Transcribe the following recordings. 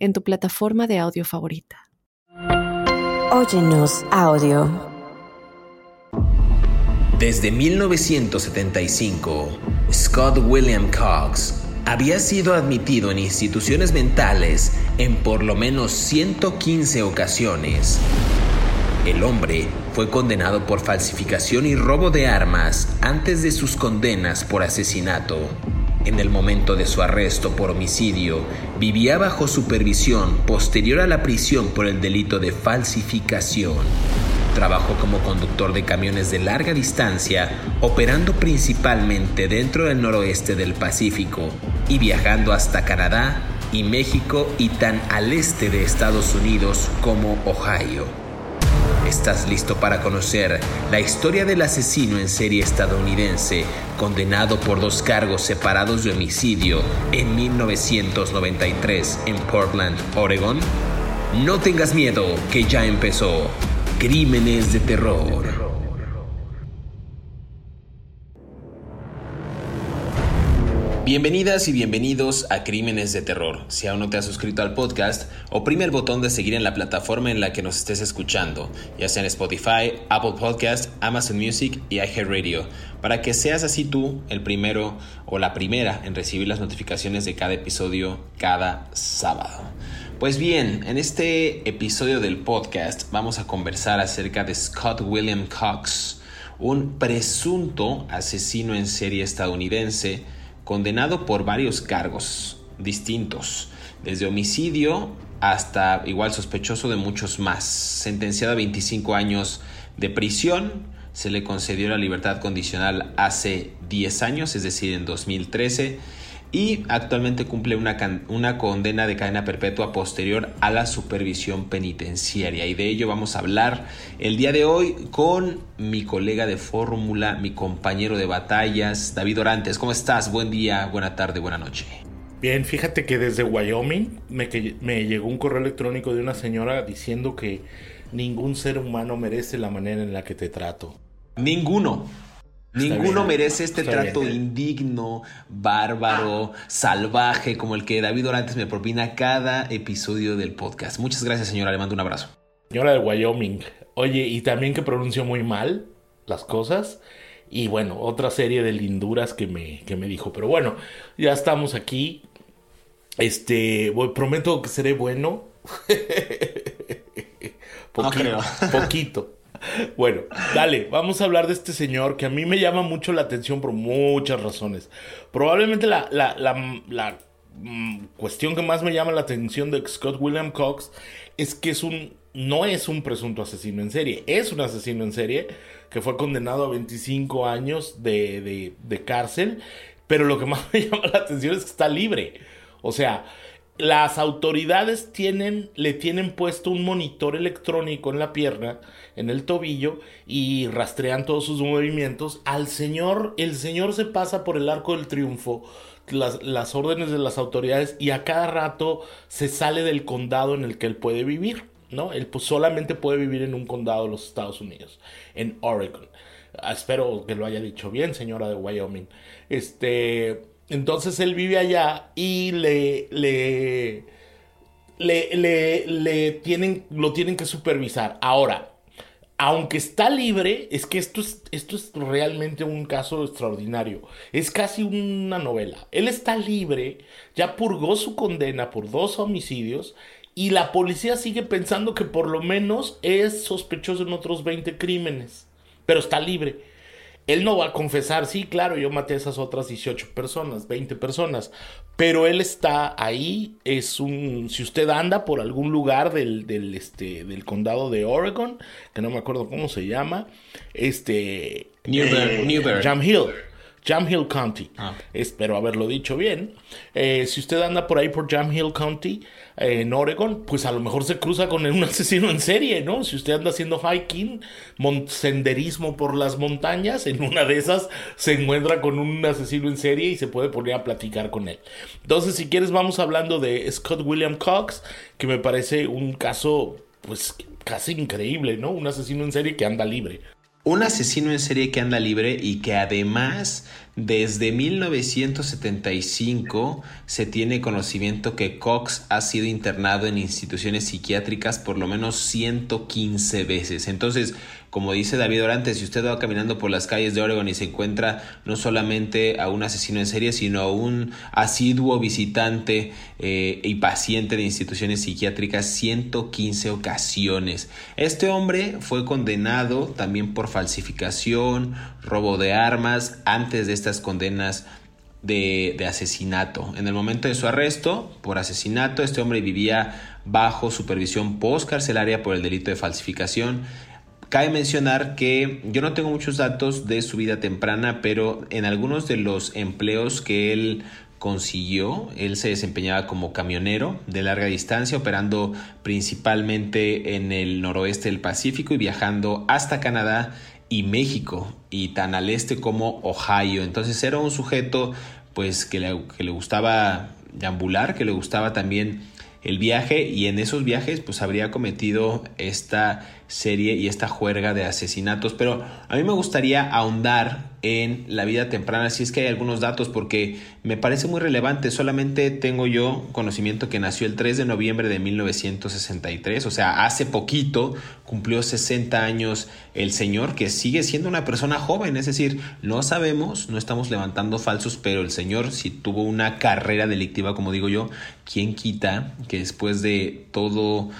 en tu plataforma de audio favorita. Óyenos audio. Desde 1975, Scott William Cox había sido admitido en instituciones mentales en por lo menos 115 ocasiones. El hombre fue condenado por falsificación y robo de armas antes de sus condenas por asesinato. En el momento de su arresto por homicidio, vivía bajo supervisión posterior a la prisión por el delito de falsificación. Trabajó como conductor de camiones de larga distancia, operando principalmente dentro del noroeste del Pacífico y viajando hasta Canadá y México y tan al este de Estados Unidos como Ohio. ¿Estás listo para conocer la historia del asesino en serie estadounidense condenado por dos cargos separados de homicidio en 1993 en Portland, Oregon? No tengas miedo, que ya empezó. Crímenes de terror. Bienvenidas y bienvenidos a Crímenes de Terror. Si aún no te has suscrito al podcast, oprime el botón de seguir en la plataforma en la que nos estés escuchando, ya sea en Spotify, Apple Podcast, Amazon Music y iHeartRadio, para que seas así tú el primero o la primera en recibir las notificaciones de cada episodio cada sábado. Pues bien, en este episodio del podcast vamos a conversar acerca de Scott William Cox, un presunto asesino en serie estadounidense condenado por varios cargos distintos, desde homicidio hasta igual sospechoso de muchos más, sentenciado a 25 años de prisión, se le concedió la libertad condicional hace 10 años, es decir, en 2013 y actualmente cumple una, una, condena de cadena perpetua posterior a la supervisión penitenciaria. Y de ello vamos a hablar el día de hoy con mi colega de fórmula, mi compañero de batallas, David Orantes. ¿Cómo estás? Buen día, buena tarde, buena noche. Bien, fíjate que desde Wyoming me, me llegó un correo electrónico de una señora diciendo que ningún ser humano merece la manera en la que te trato. Ninguno. Ninguno merece este trato indigno, bárbaro, salvaje, como el que David Orantes me propina cada episodio del podcast. Muchas gracias, señora. Le mando un abrazo. Señora de Wyoming. Oye, y también que pronunció muy mal las cosas. Y bueno, otra serie de linduras que me, que me dijo. Pero bueno, ya estamos aquí. Este, prometo que seré bueno. poquito, Poquito. Bueno, dale, vamos a hablar de este señor que a mí me llama mucho la atención por muchas razones. Probablemente la, la, mm, cuestión que más me llama la atención de Scott William Cox es que es un, no es un presunto asesino en serie, es un asesino en serie que fue condenado a 25 años de, de, de cárcel, pero lo que más me llama la atención es que está libre. O sea, las autoridades tienen, le tienen puesto un monitor electrónico en la pierna, en el tobillo, y rastrean todos sus movimientos. Al señor, el señor se pasa por el arco del triunfo, las, órdenes de las autoridades, y a cada rato se sale del condado en el que él puede vivir, ¿no? Él pues, solamente puede vivir en un condado de los Estados Unidos, en Oregon. Ah, espero que lo haya dicho bien, señora de Wyoming. Este entonces él vive allá y le, le, le, le, tienen, lo tienen que supervisar. Ahora, aunque está libre, es que esto es, esto es realmente un caso extraordinario. Es casi una novela. Él está libre, ya purgó su condena por dos homicidios y la policía sigue pensando que por lo menos es sospechoso en otros 20 crímenes. Pero está libre. Él no va a confesar, sí, claro, yo maté a esas otras 18 personas, 20 personas, pero él está ahí, es un, si usted anda por algún lugar del, del, este, del condado de Oregon, que no me acuerdo cómo se llama, este... Newberg. Eh, Jam Hill. Jam Hill County. Ah. Espero haberlo dicho bien. Eh, si usted anda por ahí por Jam Hill County, eh, en Oregon, pues a lo mejor se cruza con un asesino en serie, ¿no? Si usted anda haciendo hiking, senderismo por las montañas, en una de esas se encuentra con un asesino en serie y se puede poner a platicar con él. Entonces, si quieres, vamos hablando de Scott William Cox, que me parece un caso, pues casi increíble, ¿no? Un asesino en serie que anda libre. Un asesino en serie que anda libre y que además desde 1975 se tiene conocimiento que Cox ha sido internado en instituciones psiquiátricas por lo menos 115 veces. Entonces, como dice David Orante, si usted va caminando por las calles de Oregon y se encuentra no solamente a un asesino en serie, sino a un asiduo visitante eh, y paciente de instituciones psiquiátricas, 115 ocasiones. Este hombre fue condenado también por falsificación, robo de armas, antes de condenas de, de, asesinato. En el momento de su arresto por asesinato, este hombre vivía bajo supervisión postcarcelaria por el delito de falsificación Cabe mencionar que yo no tengo muchos datos de su vida temprana, pero en algunos de los empleos que él consiguió, él se desempeñaba como camionero de larga distancia, operando principalmente en el noroeste del Pacífico y viajando hasta Canadá y México, y tan al este como Ohio. Entonces era un sujeto pues que le, que le gustaba deambular, que le gustaba también el viaje y en esos viajes pues habría cometido esta serie y esta juerga de asesinatos. Pero a mí me gustaría ahondar en la vida temprana, si es que hay algunos datos, porque me parece muy relevante. Solamente tengo yo conocimiento que nació el 3 de noviembre de 1963, o sea, hace poquito cumplió 60 años el señor, que sigue siendo una persona joven, es decir, no sabemos, no estamos levantando falsos, pero el señor si tuvo una carrera delictiva, como digo yo, ¿quién quita que después de todo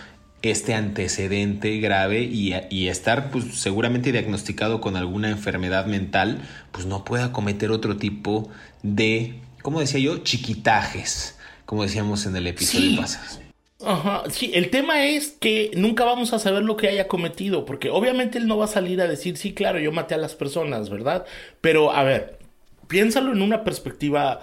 este antecedente grave y, estar pues, seguramente diagnosticado con alguna enfermedad mental, pues no pueda cometer otro tipo de, como decía yo, chiquitajes, como decíamos en el episodio pasado. Ajá, sí, el tema es que nunca vamos a saber lo que haya cometido, porque obviamente él no va a salir a decir, sí, claro, yo maté a las personas, ¿verdad? Pero, a ver, piénsalo en una perspectiva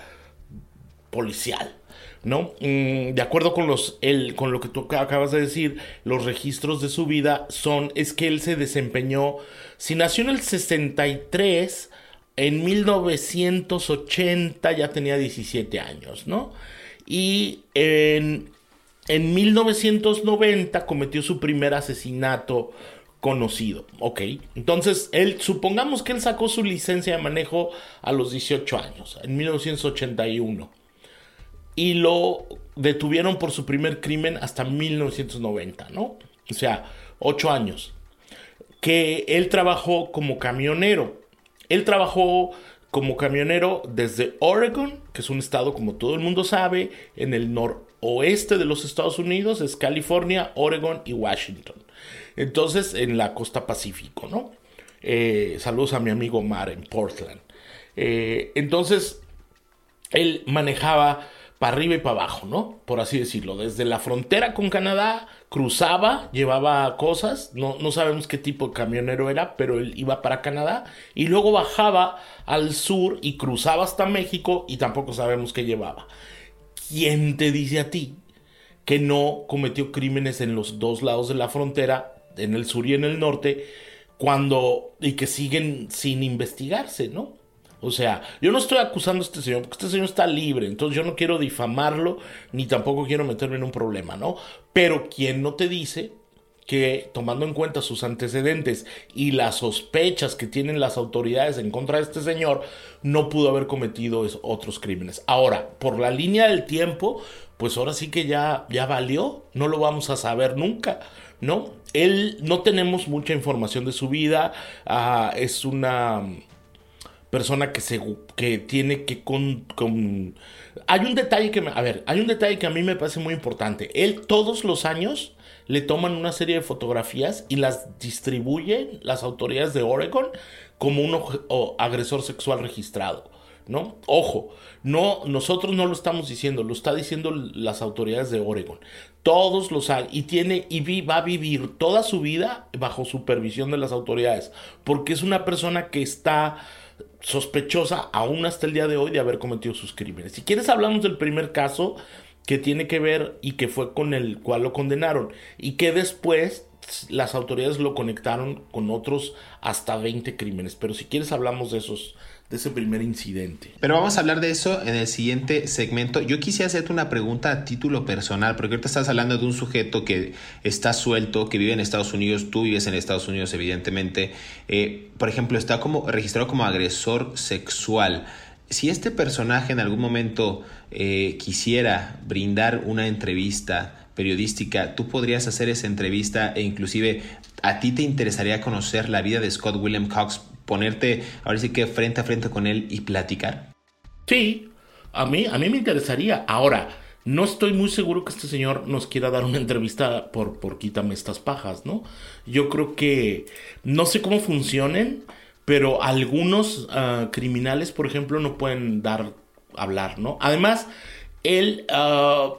policial. ¿No? Mm, de acuerdo con, los, el, con lo que tú acabas de decir, los registros de su vida son, es que él se desempeñó, si nació en el 63, en 1980 ya tenía 17 años, ¿no? Y en, en 1990 cometió su primer asesinato conocido, ¿ok? Entonces, él, supongamos que él sacó su licencia de manejo a los 18 años, en 1981 y lo detuvieron por su primer crimen hasta 1990, ¿no? O sea, ocho años. Que él trabajó como camionero. Él trabajó como camionero desde Oregon, que es un estado, como todo el mundo sabe, en el noroeste de los Estados Unidos, es California, Oregon y Washington. Entonces, en la costa pacífico, ¿no? Eh, saludos a mi amigo Mar en Portland. Eh, entonces, él manejaba para arriba y para abajo, ¿no? Por así decirlo. Desde la frontera con Canadá, cruzaba, llevaba cosas, no, no sabemos qué tipo de camionero era, pero él iba para Canadá y luego bajaba al sur y cruzaba hasta México y tampoco sabemos qué llevaba. ¿Quién te dice a ti que no cometió crímenes en los dos lados de la frontera, en el sur y en el norte, cuando y que siguen sin investigarse, ¿no? O sea, yo no estoy acusando a este señor, porque este señor está libre, entonces yo no quiero difamarlo, ni tampoco quiero meterme en un problema, ¿no? Pero ¿quién no te dice que tomando en cuenta sus antecedentes y las sospechas que tienen las autoridades en contra de este señor, no pudo haber cometido otros crímenes. Ahora, por la línea del tiempo, pues ahora sí que ya, ya valió, no lo vamos a saber nunca, ¿no? Él, no tenemos mucha información de su vida, ah, es una persona que se que tiene que con, hay un detalle que me, a ver, hay un detalle que a mí me parece muy importante. Él todos los años le toman una serie de fotografías y las distribuyen las autoridades de Oregon como un agresor sexual registrado, ¿no? Ojo, no nosotros no lo estamos diciendo, lo está diciendo las autoridades de Oregon. Todos los años y tiene y va a vivir toda su vida bajo supervisión de las autoridades, porque es una persona que está sospechosa aún hasta el día de hoy de haber cometido sus crímenes. Si quieres hablamos del primer caso que tiene que ver y que fue con el cual lo condenaron y que después las autoridades lo conectaron con otros hasta 20 crímenes. Pero si quieres hablamos de esos de ese primer incidente. Pero vamos a hablar de eso en el siguiente segmento. Yo quisiera hacerte una pregunta a título personal, porque ahorita estás hablando de un sujeto que está suelto, que vive en Estados Unidos, tú vives en Estados Unidos evidentemente, eh, por ejemplo, está como registrado como agresor sexual. Si este personaje en algún momento eh, quisiera brindar una entrevista periodística, tú podrías hacer esa entrevista e inclusive a ti te interesaría conocer la vida de Scott William Cox ponerte ahora sí que frente a frente con él y platicar? Sí, a mí, a mí me interesaría. Ahora, no estoy muy seguro que este señor nos quiera dar una entrevista por, por quítame estas pajas, ¿no? Yo creo que no sé cómo funcionen, pero algunos ah, criminales, por ejemplo, no pueden dar, hablar, ¿no? Además, él, ah,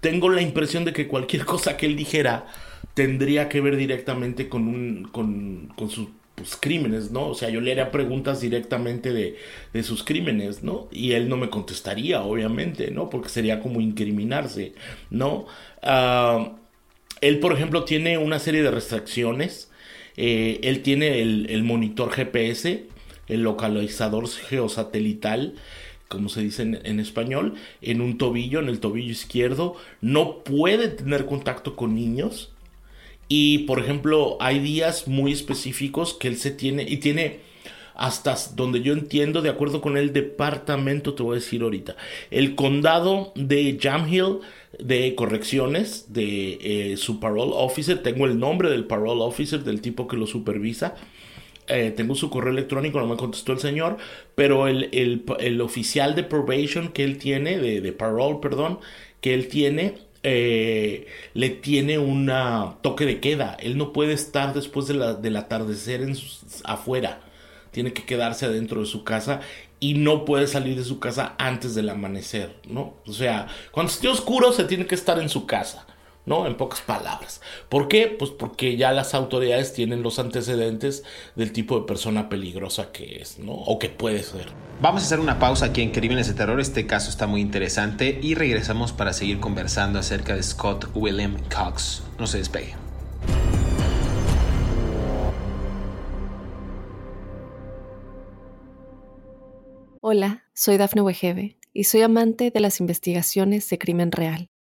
tengo la impresión de que cualquier cosa que él dijera tendría que ver directamente con, un, con, con su pues, crímenes, ¿no? O sea, yo le haría preguntas directamente de, de, sus crímenes, ¿no? Y él no me contestaría, obviamente, ¿no? Porque sería como incriminarse, ¿no? Uh, él, por ejemplo, tiene una serie de restricciones. Eh, él tiene el, monitor GPS, el localizador geosatelital, como se dice en, español, en un tobillo, en el tobillo izquierdo. No puede tener contacto con niños. Y por ejemplo, hay días muy específicos que él se tiene y tiene hasta donde yo entiendo, de acuerdo con el departamento, te voy a decir ahorita, el condado de Jamhill de correcciones de eh, su parole officer, tengo el nombre del parole officer, del tipo que lo supervisa. Eh, tengo su correo electrónico, no me contestó el señor, pero el, el, el oficial de probation que él tiene, de, de parole, perdón, que él tiene, eh, le tiene un toque de queda. Él no puede estar después del atardecer en afuera. Tiene que quedarse adentro de su casa y no puede salir de su casa antes del amanecer, ¿no? O sea, cuando esté oscuro se tiene que estar en su casa. ¿No? En pocas palabras. ¿Por qué? Pues porque ya las autoridades tienen los antecedentes del tipo de persona peligrosa que es, ¿no? O que puede ser. Vamos a hacer una pausa aquí en Crímenes de Terror. Este caso está muy interesante y regresamos para seguir conversando acerca de Scott William Cox. No se despegue. Hola, soy Dafne Wegebe y soy amante de las investigaciones de crimen real.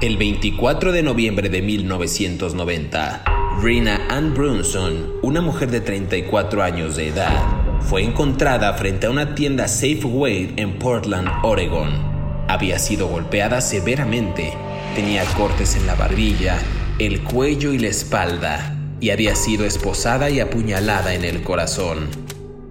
El 24 de noviembre de 1990, Rina Ann Brunson, una mujer de 34 años de edad, fue encontrada frente a una tienda Safeway en Portland, Oregon. Había sido golpeada severamente, tenía cortes en la barbilla, el cuello y la espalda, y había sido esposada y apuñalada en el corazón.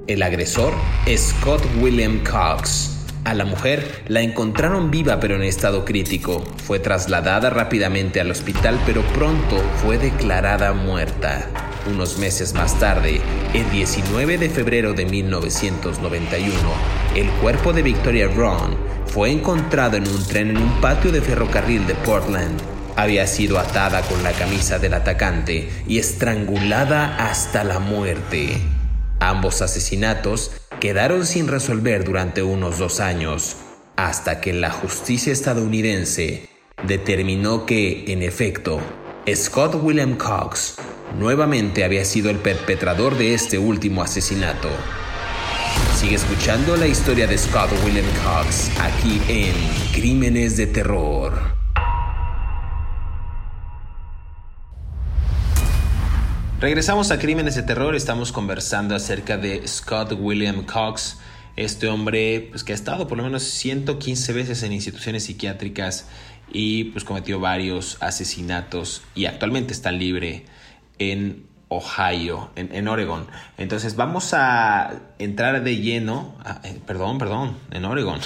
El agresor, Scott William Cox, a la mujer la encontraron viva pero en estado crítico. Fue trasladada rápidamente al hospital pero pronto fue declarada muerta. Unos meses más tarde, el 19 de febrero de 1991, el cuerpo de Victoria Ron fue encontrado en un tren en un patio de ferrocarril de Portland. Había sido atada con la camisa del atacante y estrangulada hasta la muerte. Ambos asesinatos quedaron sin resolver durante unos dos años, hasta que la justicia estadounidense determinó que, en efecto, Scott William Cox nuevamente había sido el perpetrador de este último asesinato. Sigue escuchando la historia de Scott William Cox aquí en Crímenes de Terror. Regresamos a Crímenes de Terror, estamos conversando acerca de Scott William Cox, este hombre pues, que ha estado por lo menos 115 veces en instituciones psiquiátricas y pues cometió varios asesinatos y actualmente está libre en Ohio, en, en, Oregon. Entonces vamos a entrar de lleno, eh, perdón, perdón, en Oregon.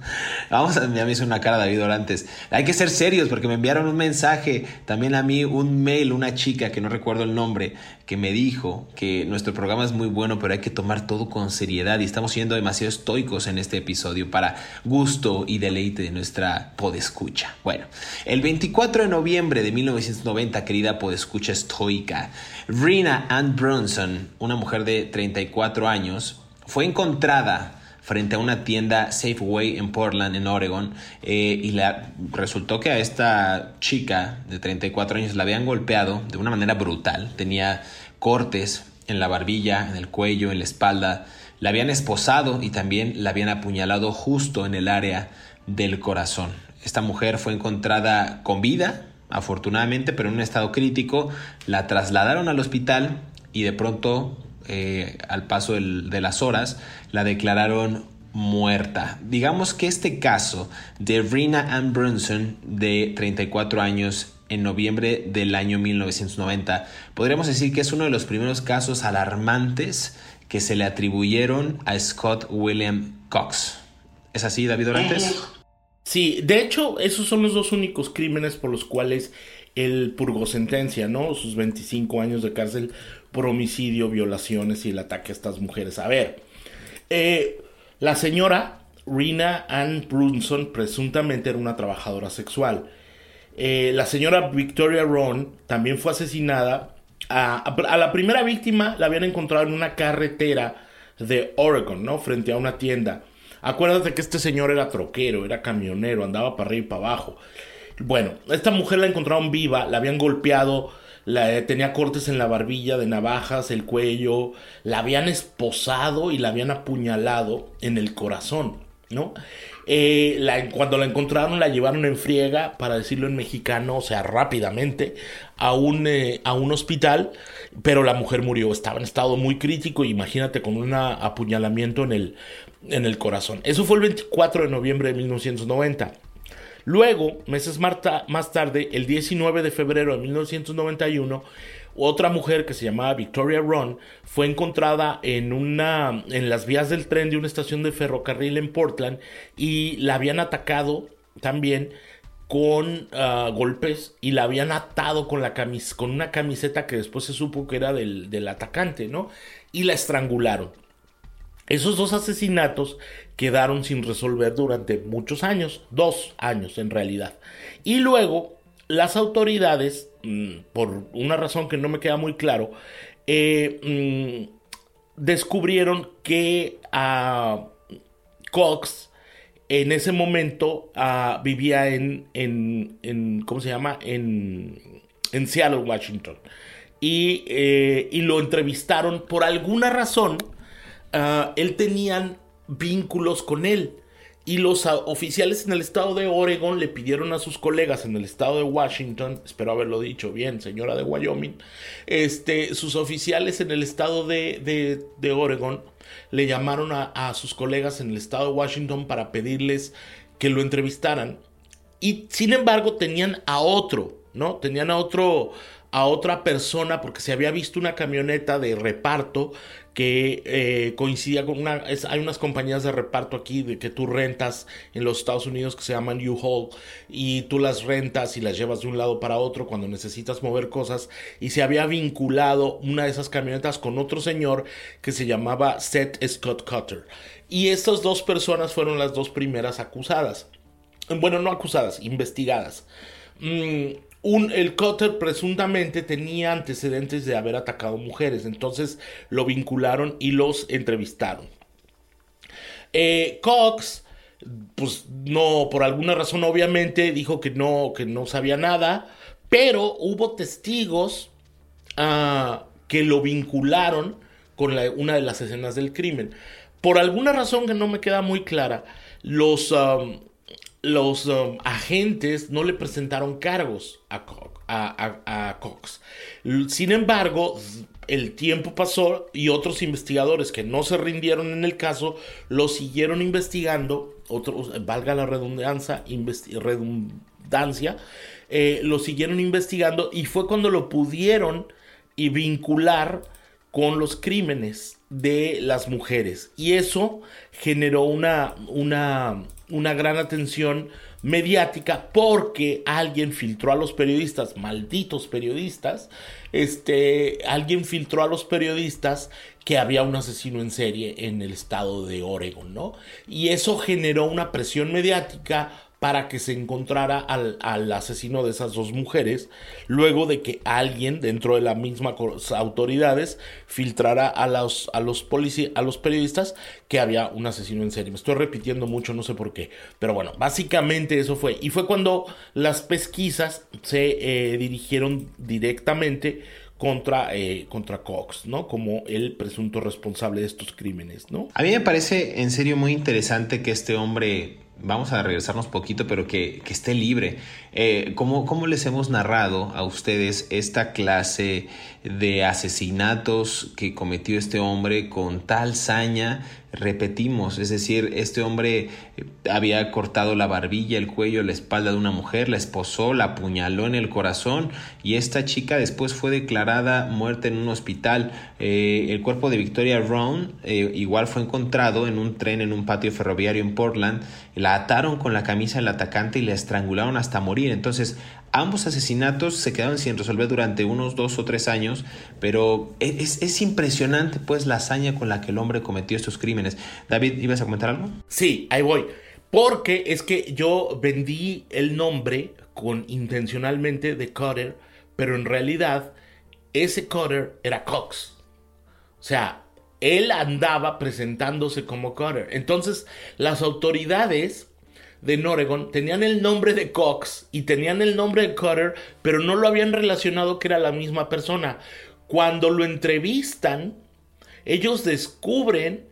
vamos a, me hizo una cara David Orantes. Hay que ser serios porque me enviaron un mensaje, también a mí un mail, una chica que no recuerdo el nombre, que me dijo que nuestro programa es muy bueno, pero hay que tomar todo con seriedad y estamos siendo demasiado estoicos en este episodio para gusto y deleite de nuestra podescucha. Bueno, el 24 de noviembre de 1990, querida podescucha estoica, Rina Ann Brunson, una mujer de 34 años, fue encontrada frente a una tienda Safeway en Portland, en Oregon, eh, y la, resultó que a esta chica de 34 años la habían golpeado de una manera brutal. Tenía cortes en la barbilla, en el cuello, en la espalda. La habían esposado y también la habían apuñalado justo en el área del corazón. Esta mujer fue encontrada con vida, afortunadamente, pero en un estado crítico. La trasladaron al hospital y de pronto, eh, al paso de las horas, la declararon muerta. Digamos que este caso de Rina Ann Brunson, de 34 años, en noviembre del año 1990, podríamos decir que es uno de los primeros casos alarmantes que se le atribuyeron a Scott William Cox. ¿Es así, David Orantes? Sí, de hecho, esos son los dos únicos crímenes por los cuales él purgó sentencia, ¿no? Sus 25 años de cárcel por homicidio, violaciones y el ataque a estas mujeres. A ver, eh, la señora Rina Ann Brunson presuntamente era una trabajadora sexual. Eh, la señora Victoria Ron también fue asesinada. A, la primera víctima la habían encontrado en una carretera de Oregon, ¿no? Frente a una tienda. Acuérdate que este señor era troquero, era camionero, andaba para arriba y para abajo. Bueno, esta mujer la encontraron viva, la habían golpeado, la, eh, tenía cortes en la barbilla de navajas, el cuello, la habían esposado y la habían apuñalado en el corazón, ¿no? Eh, cuando la encontraron la llevaron en friega, para decirlo en mexicano, o sea, rápidamente, a un, eh, a un hospital, pero la mujer murió, estaba en estado muy crítico, imagínate con un apuñalamiento en el, en el corazón. Eso fue el 24 de noviembre de 1990. Luego, meses más tarde, el 19 de febrero de 1991, otra mujer que se llamaba Victoria Ron fue encontrada en una en las vías del tren de una estación de ferrocarril en Portland y la habían atacado también con ah, golpes y la habían atado con, la camis con una camiseta que después se supo que era del, del atacante, ¿no? Y la estrangularon. Esos dos asesinatos quedaron sin resolver durante muchos años, dos años en realidad. Y luego las autoridades, mm, por una razón que no me queda muy claro, eh, mm, descubrieron que a Cox en ese momento ah, vivía en, en, ¿cómo se llama? En, Seattle, Washington. Eh, y, lo entrevistaron por alguna razón. Ah, él tenían vínculos con él. Y los oficiales en el estado de Oregon le pidieron a sus colegas en el estado de Washington, espero haberlo dicho bien, señora de Wyoming, este, sus oficiales en el estado de, de, Oregon le llamaron a, a, sus colegas en el estado de Washington para pedirles que lo entrevistaran. Y sin embargo tenían a otro, ¿no? Tenían a otro, a otra persona porque se había visto una camioneta de reparto que eh, coincidía con una... hay unas compañías de reparto aquí de que tú rentas en los Estados Unidos que se llaman U-Haul y tú las rentas y las llevas de un lado para otro cuando necesitas mover cosas y se había vinculado una de esas camionetas con otro señor que se llamaba Seth Scott Cutter. Y estas dos personas fueron las dos primeras acusadas. Bueno, no acusadas, investigadas. Mm, el Cutter presuntamente tenía antecedentes de haber atacado mujeres, entonces lo vincularon y los entrevistaron. Eh, Cox, pues no, por alguna razón obviamente dijo que no, que no sabía nada, pero hubo testigos ah, que lo vincularon con una de las escenas del crimen. Por alguna razón que no me queda muy clara, los, los um, agentes no le presentaron cargos a, Cox. Sin embargo, el tiempo pasó y otros investigadores que no se rindieron en el caso lo siguieron investigando, otros, valga la redundancia, redundancia eh, lo siguieron investigando y fue cuando lo pudieron y vincular con los crímenes de las mujeres. Y eso generó una, una, una gran atención mediática porque alguien filtró a los periodistas, malditos periodistas, este, alguien filtró a los periodistas que había un asesino en serie en el estado de Oregon, ¿no? Y eso generó una presión mediática para que se encontrara al, asesino de esas dos mujeres, luego de que alguien dentro de las mismas autoridades filtrara a los, a los, a los periodistas que había un asesino en serie. Me estoy repitiendo mucho, no sé por qué, pero bueno, básicamente eso fue. Y fue cuando las pesquisas se eh, dirigieron directamente contra, eh, contra Cox, ¿no? Como el presunto responsable de estos crímenes, ¿no? A mí me parece en serio muy interesante que este hombre vamos a regresarnos poquito, pero que, que esté libre. Eh, ¿cómo, ¿cómo, les hemos narrado a ustedes esta clase de asesinatos que cometió este hombre con tal saña? Repetimos, es decir, este hombre eh, había cortado la barbilla, el cuello, la espalda de una mujer, la esposó, la apuñaló en el corazón y esta chica después fue declarada muerta en un hospital. Eh, el cuerpo de Victoria Round igual fue encontrado en un tren en un patio ferroviario en Portland. La ataron con la camisa del atacante y la estrangularon hasta morir entonces, ambos asesinatos se quedaron sin resolver durante unos dos o tres años, pero es, impresionante pues la hazaña con la que el hombre cometió estos crímenes. David, ¿ibas a comentar algo? Sí, ahí voy. Porque es que yo vendí el nombre con intencionalmente de Cutter, pero en realidad ese Cutter era Cox. O sea, él andaba presentándose como Cutter. Entonces, las autoridades de Oregon tenían el nombre de Cox y tenían el nombre de Cutter, pero no lo habían relacionado que era la misma persona. Cuando lo entrevistan, ellos descubren,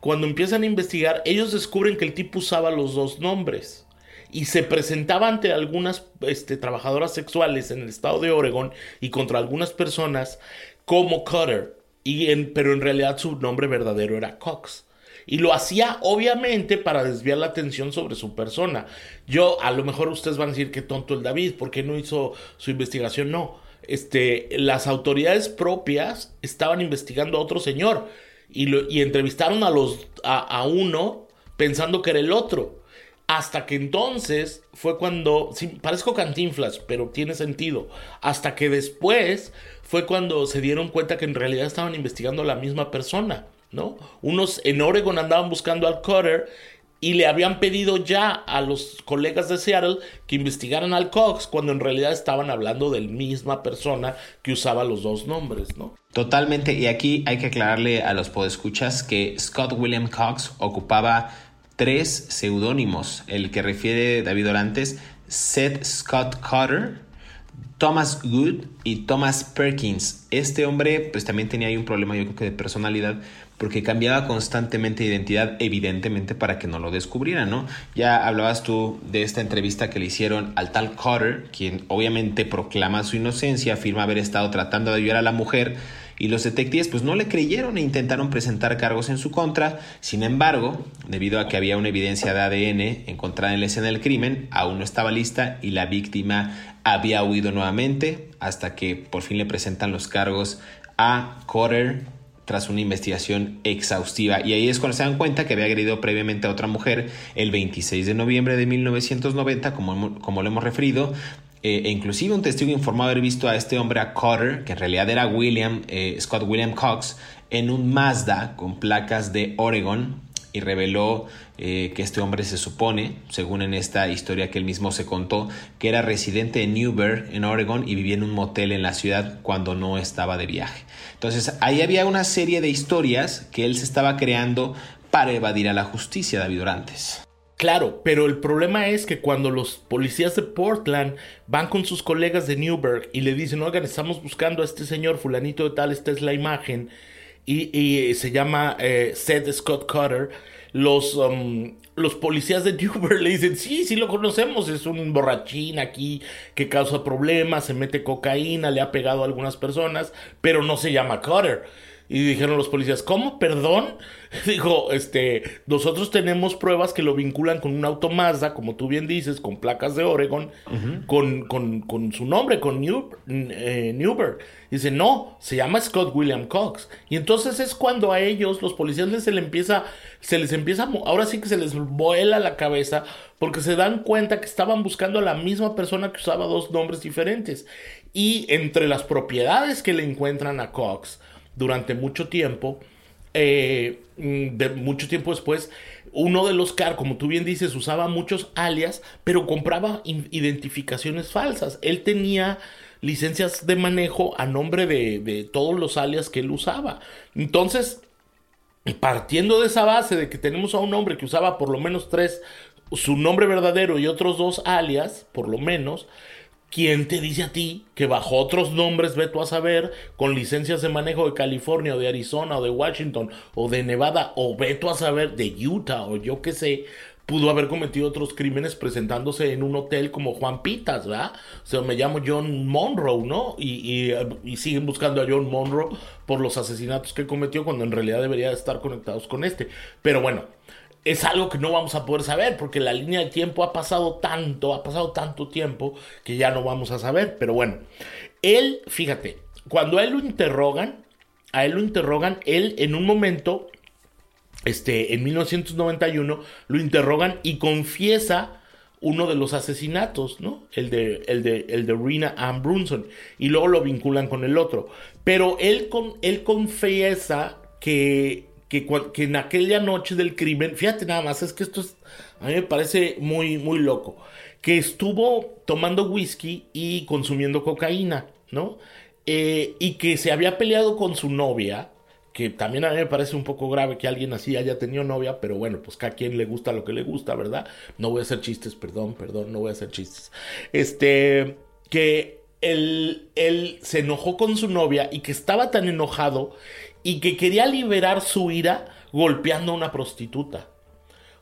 cuando empiezan a investigar, ellos descubren que el tipo usaba los dos nombres y se presentaba ante algunas este, trabajadoras sexuales en el estado de Oregon y contra algunas personas como Cutter, y en, pero en realidad su nombre verdadero era Cox. Y lo hacía obviamente para desviar la atención sobre su persona. Yo, a lo mejor ustedes van a decir que tonto el David, ¿por qué no hizo su investigación? No. Este, las autoridades propias estaban investigando a otro señor y, lo, y entrevistaron a, los, a, uno pensando que era el otro. Hasta que entonces fue cuando, sí, parezco cantinflas, pero tiene sentido. Hasta que después fue cuando se dieron cuenta que en realidad estaban investigando a la misma persona. ¿No? Unos en Oregon andaban buscando al Cutter y le habían pedido ya a los colegas de Seattle que investigaran al Cox cuando en realidad estaban hablando de la misma persona que usaba los dos nombres, ¿no? Totalmente, y aquí hay que aclararle a los podescuchas que Scott William Cox ocupaba tres seudónimos, el que refiere David Orantes, Seth Scott Cotter, Thomas Good y Thomas Perkins. Este hombre pues también tenía ahí un problema yo creo que de personalidad porque cambiaba constantemente de identidad, evidentemente para que no lo descubrieran, ¿no? Ya hablabas tú de esta entrevista que le hicieron al tal Cotter, quien obviamente proclama su inocencia, afirma haber estado tratando de ayudar a la mujer, y los detectives pues no le creyeron e intentaron presentar cargos en su contra. Sin embargo, debido a que había una evidencia de ADN encontrada en la escena del crimen, aún no estaba lista y la víctima había huido nuevamente hasta que por fin le presentan los cargos a Cotter tras una investigación exhaustiva. Y ahí es cuando se dan cuenta que había agredido previamente a otra mujer el 26 de noviembre de 1990, como, como lo hemos referido. Eh, e inclusive un testigo informó haber visto a este hombre, a Cotter, que en realidad era William, eh, Scott William Cox, en un Mazda con placas de Oregon y reveló eh, que este hombre se supone, según en esta historia que él mismo se contó, que era residente en Newberg, en Oregon, y vivía en un motel en la ciudad cuando no estaba de viaje. Entonces, ahí había una serie de historias que él se estaba creando para evadir a la justicia, David Orantes. Claro, pero el problema es que cuando los policías de Portland van con sus colegas de Newberg y le dicen, oigan, estamos buscando a este señor fulanito de tal, esta es la imagen, y, se llama eh, Seth Scott Cutter. Los, um, los policías de Newberg le dicen, sí, sí lo conocemos, es un borrachín aquí que causa problemas, se mete cocaína, le ha pegado a algunas personas, pero no se llama Cutter. Y dijeron los policías, ¿cómo? ¿Perdón? Dijo, este, nosotros tenemos pruebas que lo vinculan con un auto Mazda, como tú bien dices, con placas de Oregon, con, con, su nombre, con New, eh, Newberg. Dice, no, se llama Scott William Cox. Y entonces es cuando a ellos, los policías, les se, les empieza, se les empieza, ahora sí que se les vuela la cabeza, porque se dan cuenta que estaban buscando a la misma persona que usaba dos nombres diferentes. Y entre las propiedades que le encuentran a Cox, durante mucho tiempo. Eh, mm, de mucho tiempo después, uno de los car, como tú bien dices, usaba muchos alias, pero compraba identificaciones falsas. Él tenía licencias de manejo a nombre de, de todos los alias que él usaba. Entonces, partiendo de esa base de que tenemos a un hombre que usaba por lo menos tres, su nombre verdadero y otros dos alias, por lo menos, ¿Quién te dice a ti que bajo otros nombres, ve tú a saber, con licencias de manejo de California o de Arizona o de Washington o de Nevada o ve a saber de Utah o yo qué sé, pudo haber cometido otros crímenes presentándose en un hotel como Juan Pitas, ¿verdad? O sea, me llamo John Monroe, ¿no? Y, y, siguen buscando a John Monroe por los asesinatos que cometió cuando en realidad debería estar conectados con este. Pero bueno, es algo que no vamos a poder saber porque la línea de tiempo ha pasado tanto, ha pasado tanto tiempo que ya no vamos a saber. Pero bueno, él, fíjate, cuando a él lo interrogan, a él lo interrogan, él en un momento, este, en 1991, lo interrogan y confiesa uno de los asesinatos, ¿no? El de, el de, el de Rina Ann Brunson. Y luego lo vinculan con el otro. Pero él, con, él confiesa que que, en aquella noche del crimen, fíjate nada más, es que esto es, a mí me parece muy, muy loco, que estuvo tomando whisky y consumiendo cocaína, ¿no? Eh, y que se había peleado con su novia, que también a mí me parece un poco grave que alguien así haya tenido novia, pero bueno, pues cada quien le gusta lo que le gusta, ¿verdad? No voy a hacer chistes, perdón, perdón, no voy a hacer chistes. Este, que él, él se enojó con su novia y que estaba tan enojado y que quería liberar su ira golpeando a una prostituta.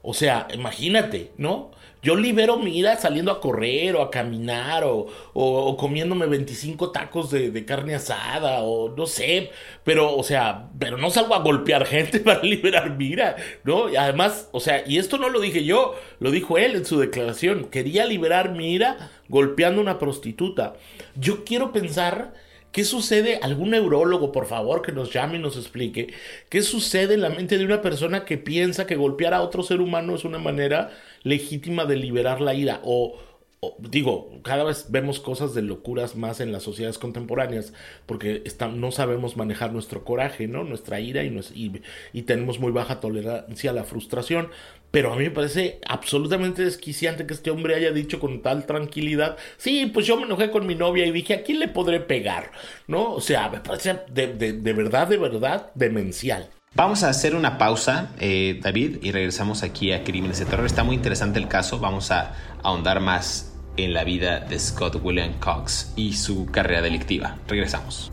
O sea, imagínate, ¿no? Yo libero mi ira saliendo a correr o a caminar o, comiéndome 25 tacos de, carne asada o no sé, pero, o sea, pero no salgo a golpear gente para liberar mi ira, ¿no? Y además, o sea, y esto no lo dije yo, lo dijo él en su declaración, quería liberar mi ira golpeando a una prostituta. Yo quiero pensar ¿Qué sucede? Algún neurólogo, por favor, que nos llame y nos explique. ¿Qué sucede en la mente de una persona que piensa que golpear a otro ser humano es una manera legítima de liberar la ira? O, digo, cada vez vemos cosas de locuras más en las sociedades contemporáneas porque no sabemos manejar nuestro coraje, ¿no? Nuestra ira y, y tenemos muy baja tolerancia a la frustración. Pero a mí me parece absolutamente desquiciante que este hombre haya dicho con tal tranquilidad, sí, pues yo me enojé con mi novia y dije, ¿a quién le podré pegar? ¿No? O sea, me parece de, verdad, de verdad, demencial. Vamos a hacer una pausa, eh, David, y regresamos aquí a Crímenes de Terror. Está muy interesante el caso. Vamos a ahondar más en la vida de Scott William Cox y su carrera delictiva. Regresamos.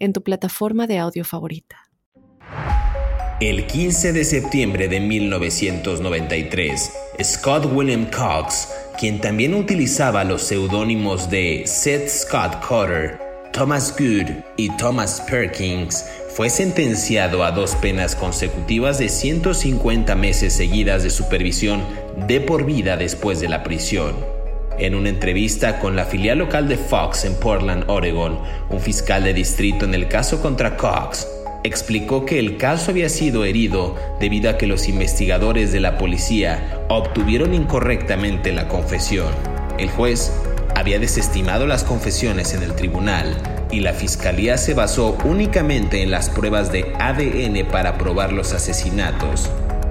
en tu plataforma de audio favorita. El 15 de septiembre de 1993, Scott William Cox, quien también utilizaba los seudónimos de Seth Scott Cotter, Thomas Good y Thomas Perkins, fue sentenciado a dos penas consecutivas de 150 meses seguidas de supervisión de por vida después de la prisión. En una entrevista con la filial local de Fox en Portland, Oregon, un fiscal de distrito en el caso contra Cox explicó que el caso había sido herido debido a que los investigadores de la policía obtuvieron incorrectamente la confesión. El juez había desestimado las confesiones en el tribunal y la fiscalía se basó únicamente en las pruebas de ADN para probar los asesinatos.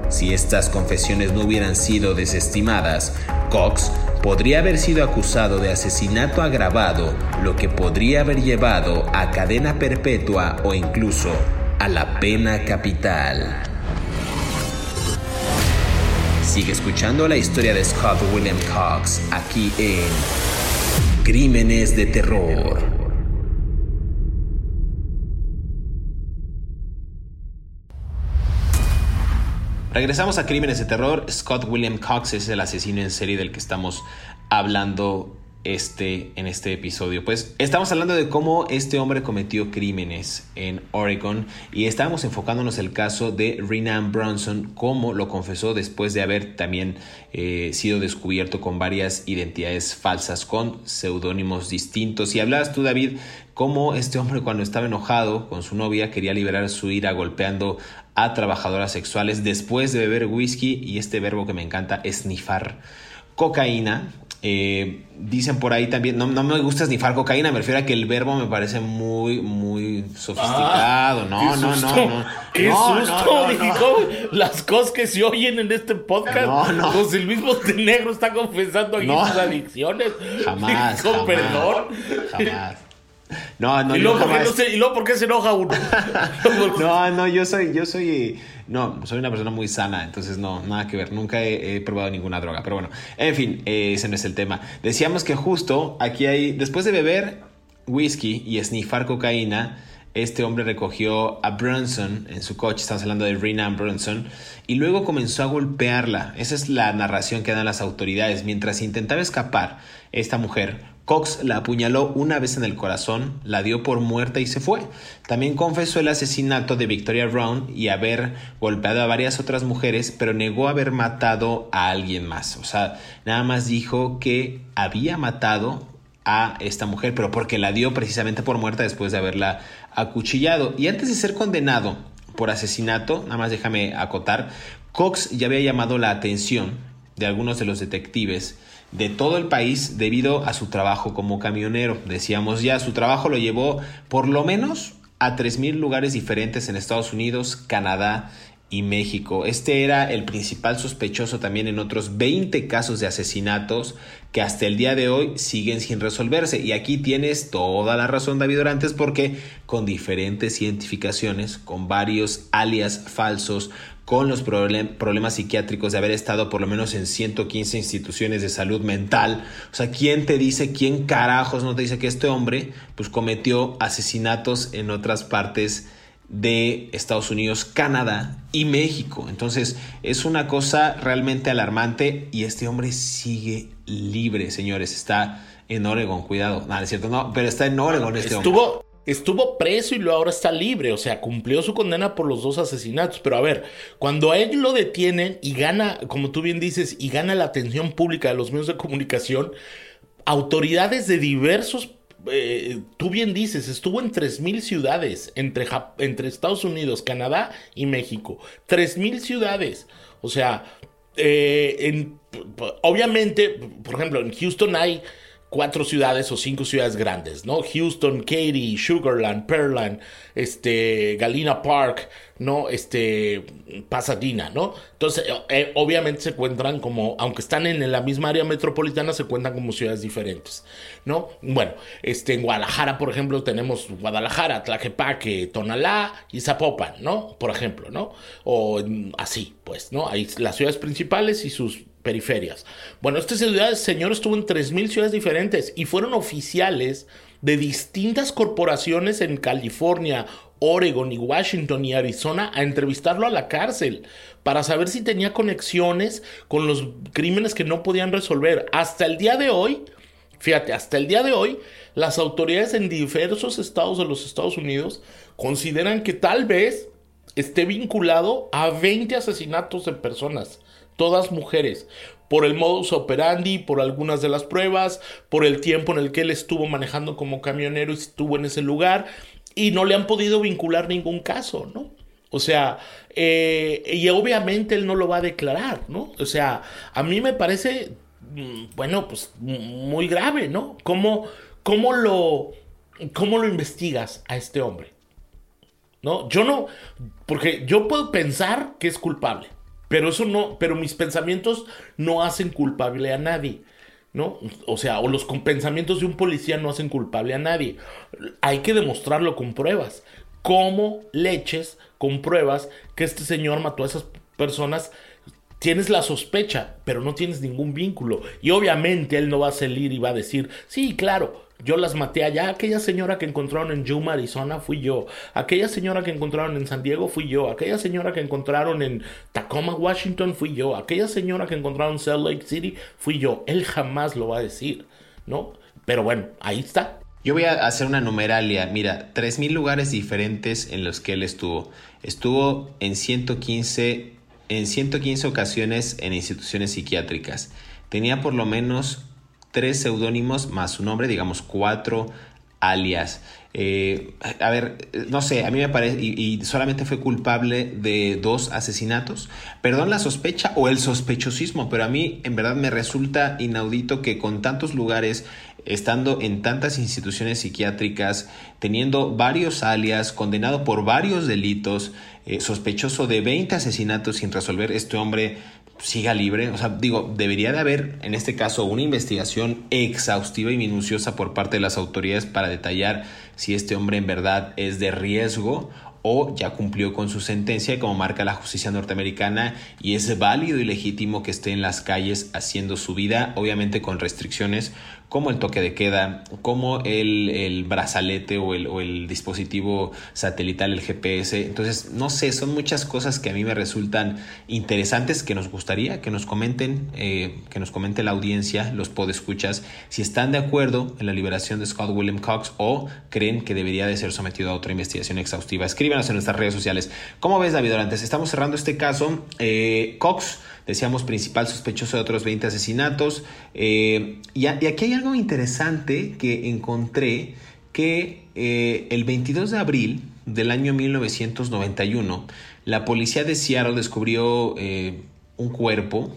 Si estas confesiones no hubieran sido desestimadas, Cox podría haber sido acusado de asesinato agravado, lo que podría haber llevado a cadena perpetua o incluso a la pena capital. Sigue escuchando la historia de Scott William Cox aquí en Crímenes de Terror. Regresamos a Crímenes de Terror. Scott William Cox es el asesino en serie del que estamos hablando este, en este episodio. Pues estamos hablando de cómo este hombre cometió crímenes en Oregon y estábamos enfocándonos el caso de Renan Bronson, como lo confesó después de haber también eh, sido descubierto con varias identidades falsas, con seudónimos distintos. Y hablabas tú, David, cómo este hombre cuando estaba enojado con su novia quería liberar su ira golpeando a trabajadoras sexuales después de beber whisky y este verbo que me encanta, esnifar cocaína. Eh, dicen por ahí también, no, no, me gusta esnifar cocaína, me refiero a que el verbo me parece muy, muy sofisticado. no, no, no, no, Qué susto, Las cosas que se oyen en este podcast. No, no. Pues el mismo negro está confesando aquí sus adicciones. Jamás. Con perdón. Jamás. No, no, ¿Y luego, ¿por qué se, ¿Y luego por qué se enoja uno? no, no, yo soy, yo soy, no, soy una persona muy sana, entonces no, nada que ver, nunca he, probado ninguna droga, pero bueno, en fin, ese no es el tema. Decíamos que justo aquí hay, después de beber whisky y snifar cocaína, este hombre recogió a Brunson en su coche, estamos hablando de Renan Brunson, y luego comenzó a golpearla. Esa es la narración que dan las autoridades. Mientras intentaba escapar, esta mujer Cox la apuñaló una vez en el corazón, la dio por muerta y se fue. También confesó el asesinato de Victoria Brown y haber golpeado a varias otras mujeres, pero negó haber matado a alguien más. O sea, nada más dijo que había matado a esta mujer, pero porque la dio precisamente por muerta después de haberla acuchillado. Y antes de ser condenado por asesinato, nada más déjame acotar, Cox ya había llamado la atención de algunos de los detectives de todo el país debido a su trabajo como camionero. Decíamos ya, su trabajo lo llevó por lo menos a 3.000 lugares diferentes en Estados Unidos, Canadá y México. Este era el principal sospechoso también en otros 20 casos de asesinatos que hasta el día de hoy siguen sin resolverse. Y aquí tienes toda la razón, David Orantes, porque con diferentes identificaciones, con varios alias falsos, con los problemas psiquiátricos de haber estado por lo menos en 115 instituciones de salud mental. O sea, ¿quién te dice, quién carajos no te dice que este hombre pues cometió asesinatos en otras partes de Estados Unidos, Canadá y México? Entonces, es una cosa realmente alarmante y este hombre sigue libre, señores. Está en Oregon, cuidado. No, es cierto, no, pero está en Oregon este Estuvo... hombre estuvo preso y luego ahora está libre, o sea, cumplió su condena por los dos asesinatos. Pero a ver, cuando a él lo detienen y gana, como tú bien dices, y gana la atención pública de los medios de comunicación, autoridades de diversos eh, tú bien dices, estuvo en 3.000 ciudades entre, entre Estados Unidos, Canadá y México. 3.000 ciudades. O sea, eh, obviamente, por ejemplo, en Houston hay cuatro ciudades o cinco ciudades grandes, ¿no? Houston, Katy, Sugarland, Pearland, este, Galena Park, ¿no? Este, Pasadena, ¿no? Entonces, eh, eh, obviamente se encuentran como, aunque están en la misma área metropolitana, se cuentan como ciudades diferentes, ¿no? Bueno, este, en Guadalajara, por ejemplo, tenemos Guadalajara, Tlaquepaque, Tonalá y Zapopan, ¿no? Por ejemplo, ¿no? O así, pues, ¿no? Hay las ciudades principales y sus periferias. Bueno, ciudad, señor, estuvo en 3.000 ciudades diferentes y fueron oficiales de distintas corporaciones en California, Oregon y Washington y Arizona a entrevistarlo a la cárcel para saber si tenía conexiones con los crímenes que no podían resolver. Hasta el día de hoy, fíjate, hasta el día de hoy, las autoridades en diversos estados de los Estados Unidos consideran que tal vez esté vinculado a 20 asesinatos de personas todas mujeres, por el modus operandi, por algunas de las pruebas, por el tiempo en el que él estuvo manejando como camionero y estuvo en ese lugar, y no le han podido vincular ningún caso, ¿no? O sea, eh, y obviamente él no lo va a declarar, ¿no? O sea, a mí me parece, mm, bueno, pues muy grave, ¿no? ¿Cómo, cómo, lo, cómo lo investigas a este hombre? ¿No? Yo no, porque yo puedo pensar que es culpable. Pero eso no, pero mis pensamientos no hacen culpable a nadie. ¿no? O sea, o los pensamientos de un policía no hacen culpable a nadie. Hay que demostrarlo con pruebas. ¿Cómo leches con pruebas que este señor mató a esas personas? Tienes la sospecha, pero no tienes ningún vínculo. Y obviamente él no va a salir y va a decir, sí, claro, yo las maté allá. Aquella señora que encontraron en Yuma, Arizona, fui yo. Aquella señora que encontraron en San Diego, fui yo. Aquella señora que encontraron en Tacoma, Washington, fui yo. Aquella señora que encontraron en Salt Lake City, fui yo. Él jamás lo va a decir, ¿no? Pero bueno, ahí está. Yo voy a hacer una numeralia. Mira, 3.000 lugares diferentes en los que él estuvo. Estuvo en 115, en 115 ocasiones en instituciones psiquiátricas. Tenía por lo menos tres seudónimos más su nombre, digamos cuatro alias. Eh, a ver, no sé, a mí me parece, y, solamente fue culpable de dos asesinatos. Perdón la sospecha o el sospechosismo, pero a mí en verdad me resulta inaudito que con tantos lugares, estando en tantas instituciones psiquiátricas, teniendo varios alias, condenado por varios delitos, eh, sospechoso de 20 asesinatos sin resolver, este hombre siga libre. O sea, digo, debería de haber en este caso una investigación exhaustiva y minuciosa por parte de las autoridades para detallar si este hombre en verdad es de riesgo o ya cumplió con su sentencia como marca la justicia norteamericana y es válido y legítimo que esté en las calles haciendo su vida, obviamente con restricciones como el toque de queda, como el, brazalete o el, o el, dispositivo satelital, el GPS. Entonces, no sé, son muchas cosas que a mí me resultan interesantes que nos gustaría que nos comenten, eh, que nos comente la audiencia, los podescuchas, si están de acuerdo en la liberación de Scott William Cox o creen que debería de ser sometido a otra investigación exhaustiva. Escríbanos en nuestras redes sociales. ¿Cómo ves, David Orantes? Estamos cerrando este caso. Eh, Cox decíamos principal sospechoso de otros 20 asesinatos. Eh, y, aquí hay algo interesante que encontré, que eh, el 22 de abril del año 1991, la policía de Seattle descubrió eh, un cuerpo,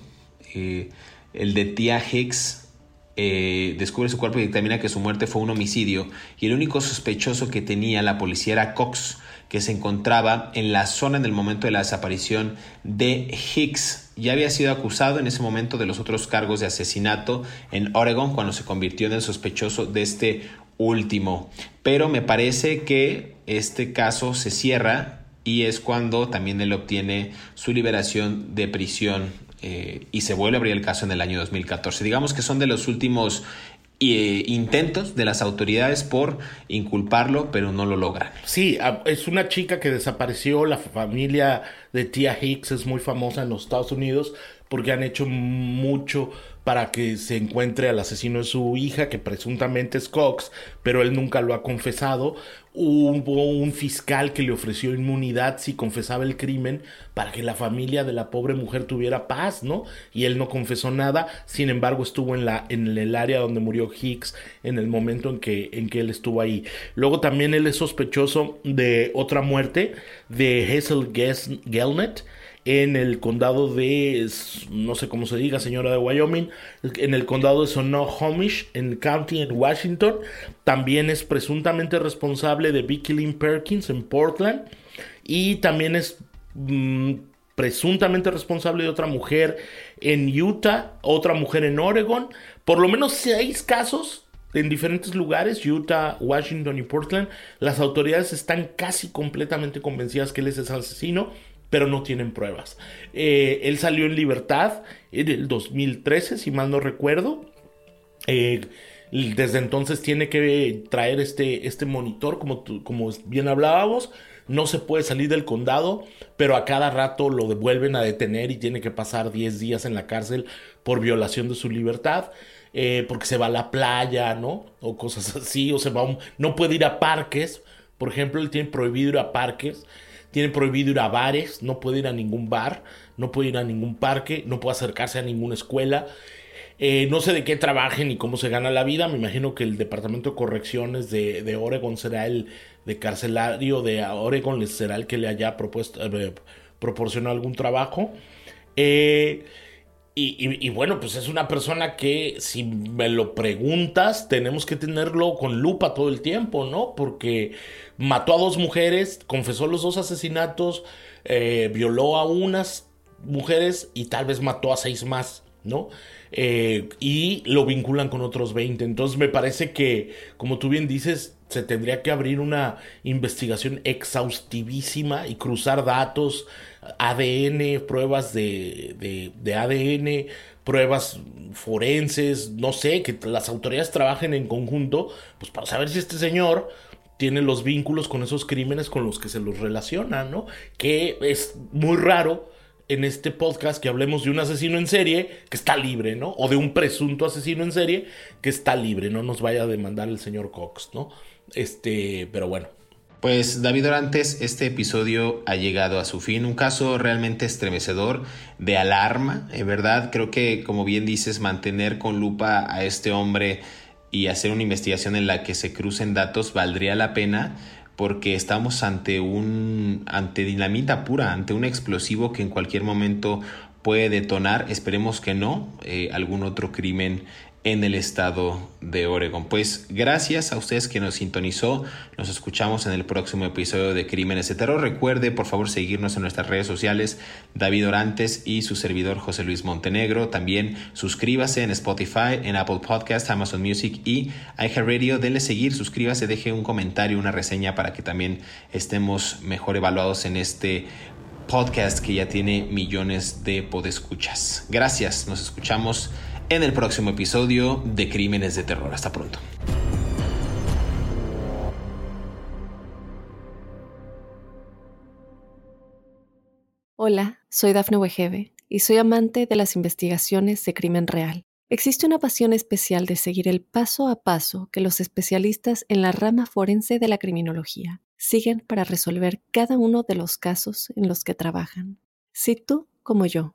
el de Tia Hicks, descubre su cuerpo y determina que su muerte fue un homicidio y el único sospechoso que tenía la policía era Cox, que se encontraba en la zona en el momento de la desaparición de Hicks. Ya había sido acusado en ese momento de los otros cargos de asesinato en Oregon cuando se convirtió en el sospechoso de este último. Pero me parece que este caso se cierra y es cuando también él obtiene su liberación de prisión eh, y se vuelve a abrir el caso en el año 2014. Digamos que son de los últimos eh, intentos de las autoridades por inculparlo, pero no lo logran. Sí, es una chica que desapareció, la familia de Tia Hicks es muy famosa en los Estados Unidos porque han hecho mucho para que se encuentre al asesino de su hija, que presuntamente es Cox, pero él nunca lo ha confesado. Hubo un fiscal que le ofreció inmunidad si confesaba el crimen para que la familia de la pobre mujer tuviera paz, ¿no? Y él no confesó nada, sin embargo estuvo en, la, en el área donde murió Hicks en el momento en que, en que él estuvo ahí. Luego también él es sospechoso de otra muerte de Hazel Gelnet en el condado de, no sé cómo se diga, señora de Wyoming, en el condado de Sonohomish, en county en Washington. También es presuntamente responsable de Vicky Lynn Perkins en Portland. Y también es mm, presuntamente responsable de otra mujer en Utah, otra mujer en Oregon. Por lo menos seis casos en diferentes lugares, Utah, Washington y Portland, las autoridades están casi completamente convencidas que él es el asesino pero no tienen pruebas. Eh, él salió en libertad en el 2013, si mal no recuerdo. Eh, desde entonces tiene que traer este, este monitor, como, como bien hablábamos. No se puede salir del condado, pero a cada rato lo devuelven a detener y tiene que pasar 10 días en la cárcel por violación de su libertad. Eh, porque se va a la playa, ¿no? O cosas así, o se va no puede ir a parques. Por ejemplo, él tiene prohibido ir a parques tiene prohibido ir a bares, no puede ir a ningún bar, no puede ir a ningún parque, no puede acercarse a ninguna escuela. Eh, no sé de qué trabaje ni cómo se gana la vida. Me imagino que el Departamento de Correcciones de, Oregon será el de carcelario de Oregon, será el que le haya propuesto, eh, proporcionado algún trabajo. Eh, y, bueno, pues es una persona que si me lo preguntas, tenemos que tenerlo con lupa todo el tiempo, ¿no? Porque mató a dos mujeres, confesó los dos asesinatos, eh, violó a unas mujeres y tal vez mató a seis más. ¿no? Eh, y lo vinculan con otros 20. Entonces me parece que, como tú bien dices, se tendría que abrir una investigación exhaustivísima y cruzar datos, ADN, pruebas de, de, ADN, pruebas forenses, no sé, que las autoridades trabajen en conjunto, pues para saber si este señor tiene los vínculos con esos crímenes con los que se los relaciona, ¿no? Que es muy raro en este podcast que hablemos de un asesino en serie que está libre, ¿no? O de un presunto asesino en serie que está libre, no nos vaya a demandar el señor Cox, ¿no? Este, pero bueno. Pues David Orantes, este episodio ha llegado a su fin, un caso realmente estremecedor, de alarma, en verdad, creo que como bien dices, mantener con lupa a este hombre y hacer una investigación en la que se crucen datos valdría la pena porque estamos ante un ante dinamita pura, ante un explosivo que en cualquier momento puede detonar, esperemos que no, eh, algún otro crimen en el estado de Oregon. Pues gracias a ustedes que nos sintonizó. Nos escuchamos en el próximo episodio de Crímenes de Terror. Recuerde, por favor, seguirnos en nuestras redes sociales, David Orantes y su servidor José Luis Montenegro. También suscríbase en Spotify, en Apple Podcast, Amazon Music y iHeartRadio. Denle seguir, suscríbase, deje un comentario, una reseña para que también estemos mejor evaluados en este podcast que ya tiene millones de podescuchas. Gracias, nos escuchamos en el próximo episodio de Crímenes de Terror. Hasta pronto. Hola, soy Dafne Wegebe y soy amante de las investigaciones de crimen real. Existe una pasión especial de seguir el paso a paso que los especialistas en la rama forense de la criminología siguen para resolver cada uno de los casos en los que trabajan. Si tú, como yo,